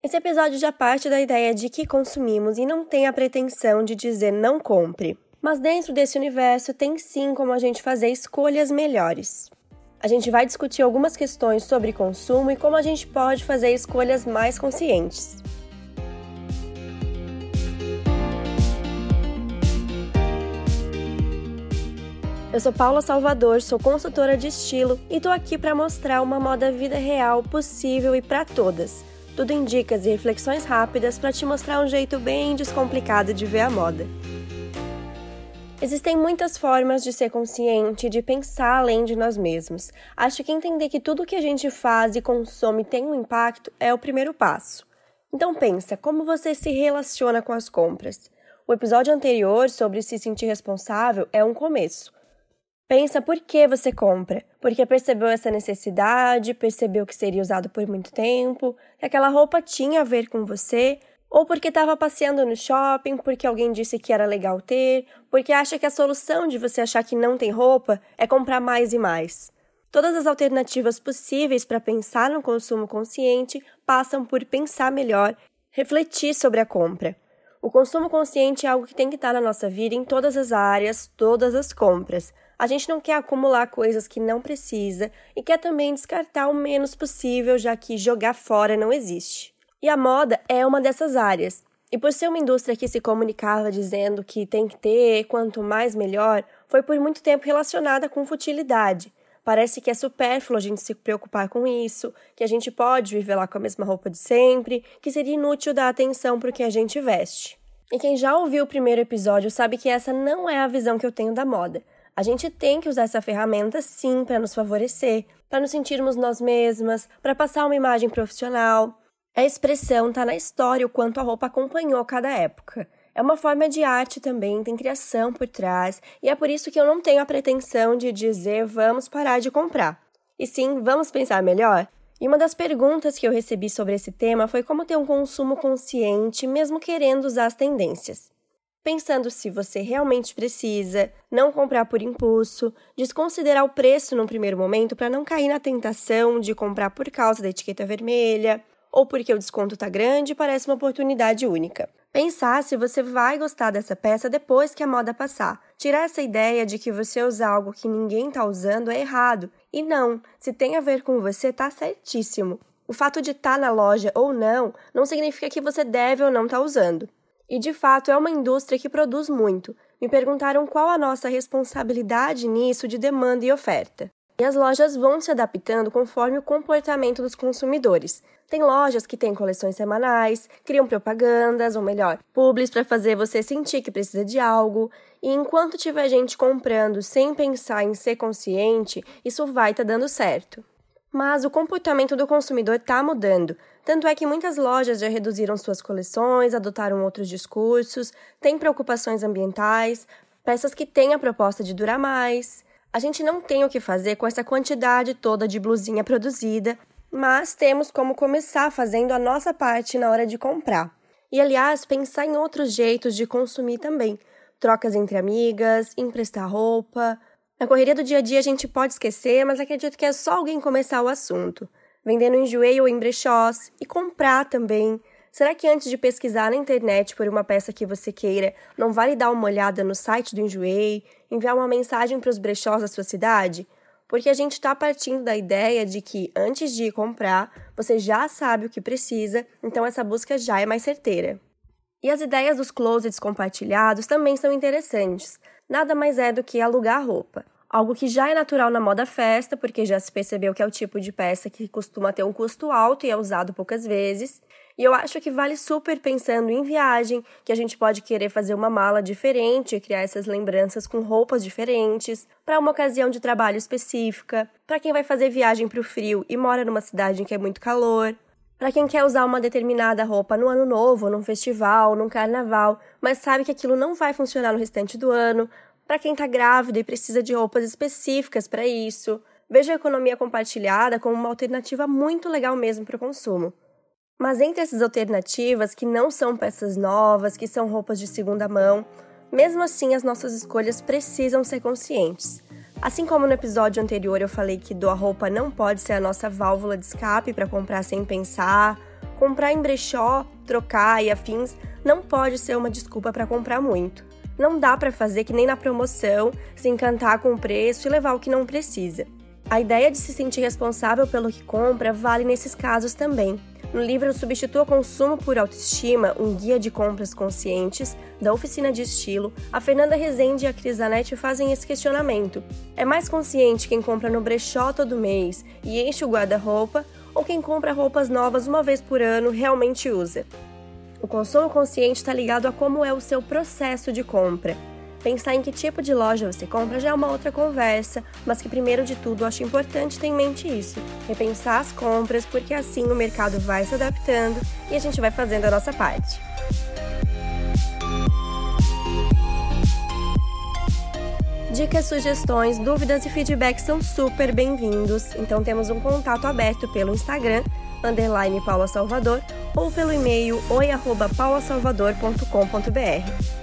Esse episódio já parte da ideia de que consumimos e não tem a pretensão de dizer não compre. Mas dentro desse universo tem sim como a gente fazer escolhas melhores. A gente vai discutir algumas questões sobre consumo e como a gente pode fazer escolhas mais conscientes. Eu sou Paula Salvador, sou consultora de estilo e tô aqui para mostrar uma moda vida real possível e para todas tudo em dicas e reflexões rápidas para te mostrar um jeito bem descomplicado de ver a moda. Existem muitas formas de ser consciente, de pensar além de nós mesmos. Acho que entender que tudo que a gente faz e consome tem um impacto é o primeiro passo. Então pensa, como você se relaciona com as compras? O episódio anterior sobre se sentir responsável é um começo. Pensa por que você compra. Porque percebeu essa necessidade, percebeu que seria usado por muito tempo, que aquela roupa tinha a ver com você, ou porque estava passeando no shopping, porque alguém disse que era legal ter, porque acha que a solução de você achar que não tem roupa é comprar mais e mais. Todas as alternativas possíveis para pensar no consumo consciente passam por pensar melhor, refletir sobre a compra. O consumo consciente é algo que tem que estar na nossa vida em todas as áreas, todas as compras. A gente não quer acumular coisas que não precisa e quer também descartar o menos possível, já que jogar fora não existe. E a moda é uma dessas áreas. E por ser uma indústria que se comunicava dizendo que tem que ter, quanto mais melhor, foi por muito tempo relacionada com futilidade. Parece que é supérfluo a gente se preocupar com isso, que a gente pode viver lá com a mesma roupa de sempre, que seria inútil dar atenção para o que a gente veste. E quem já ouviu o primeiro episódio sabe que essa não é a visão que eu tenho da moda. A gente tem que usar essa ferramenta sim para nos favorecer, para nos sentirmos nós mesmas, para passar uma imagem profissional. A expressão está na história o quanto a roupa acompanhou cada época. É uma forma de arte também, tem criação por trás, e é por isso que eu não tenho a pretensão de dizer vamos parar de comprar. E sim, vamos pensar melhor? E uma das perguntas que eu recebi sobre esse tema foi como ter um consumo consciente, mesmo querendo usar as tendências pensando se você realmente precisa, não comprar por impulso, desconsiderar o preço no primeiro momento para não cair na tentação de comprar por causa da etiqueta vermelha ou porque o desconto está grande e parece uma oportunidade única. Pensar se você vai gostar dessa peça depois que a moda passar. Tirar essa ideia de que você usar algo que ninguém está usando é errado. E não, se tem a ver com você, tá certíssimo. O fato de estar tá na loja ou não não significa que você deve ou não estar tá usando. E de fato é uma indústria que produz muito. Me perguntaram qual a nossa responsabilidade nisso de demanda e oferta. E as lojas vão se adaptando conforme o comportamento dos consumidores. Tem lojas que têm coleções semanais, criam propagandas, ou melhor, publis para fazer você sentir que precisa de algo. E enquanto tiver gente comprando sem pensar em ser consciente, isso vai estar tá dando certo. Mas o comportamento do consumidor está mudando. Tanto é que muitas lojas já reduziram suas coleções, adotaram outros discursos, têm preocupações ambientais, peças que têm a proposta de durar mais. A gente não tem o que fazer com essa quantidade toda de blusinha produzida, mas temos como começar fazendo a nossa parte na hora de comprar. E aliás, pensar em outros jeitos de consumir também. Trocas entre amigas, emprestar roupa, na correria do dia a dia a gente pode esquecer, mas acredito que é só alguém começar o assunto. Vendendo em joelho ou em brechós e comprar também. Será que antes de pesquisar na internet por uma peça que você queira, não vale dar uma olhada no site do Enjoei, enviar uma mensagem para os brechós da sua cidade? Porque a gente está partindo da ideia de que antes de ir comprar, você já sabe o que precisa, então essa busca já é mais certeira. E as ideias dos closets compartilhados também são interessantes nada mais é do que alugar roupa. Algo que já é natural na moda festa, porque já se percebeu que é o tipo de peça que costuma ter um custo alto e é usado poucas vezes. E eu acho que vale super pensando em viagem, que a gente pode querer fazer uma mala diferente criar essas lembranças com roupas diferentes, para uma ocasião de trabalho específica, para quem vai fazer viagem para o frio e mora numa cidade em que é muito calor, para quem quer usar uma determinada roupa no ano novo, num festival, num carnaval, mas sabe que aquilo não vai funcionar no restante do ano, para quem está grávida e precisa de roupas específicas para isso. Veja a economia compartilhada como uma alternativa muito legal mesmo para o consumo. Mas entre essas alternativas, que não são peças novas, que são roupas de segunda mão, mesmo assim as nossas escolhas precisam ser conscientes. Assim como no episódio anterior eu falei que doar roupa não pode ser a nossa válvula de escape para comprar sem pensar, Comprar em brechó, trocar e afins não pode ser uma desculpa para comprar muito. Não dá para fazer que nem na promoção, se encantar com o preço e levar o que não precisa. A ideia de se sentir responsável pelo que compra vale nesses casos também. No livro Substitua Consumo por Autoestima, um guia de compras conscientes, da oficina de estilo, a Fernanda Rezende e a Cris Zanetti fazem esse questionamento. É mais consciente quem compra no brechó todo mês e enche o guarda-roupa ou quem compra roupas novas uma vez por ano realmente usa? O consumo consciente está ligado a como é o seu processo de compra. Pensar em que tipo de loja você compra já é uma outra conversa, mas que primeiro de tudo acho importante ter em mente isso, repensar as compras, porque assim o mercado vai se adaptando e a gente vai fazendo a nossa parte. Dicas, sugestões, dúvidas e feedbacks são super bem-vindos, então temos um contato aberto pelo Instagram, underline Paula Salvador, ou pelo e-mail oi.paulasalvador.com.br.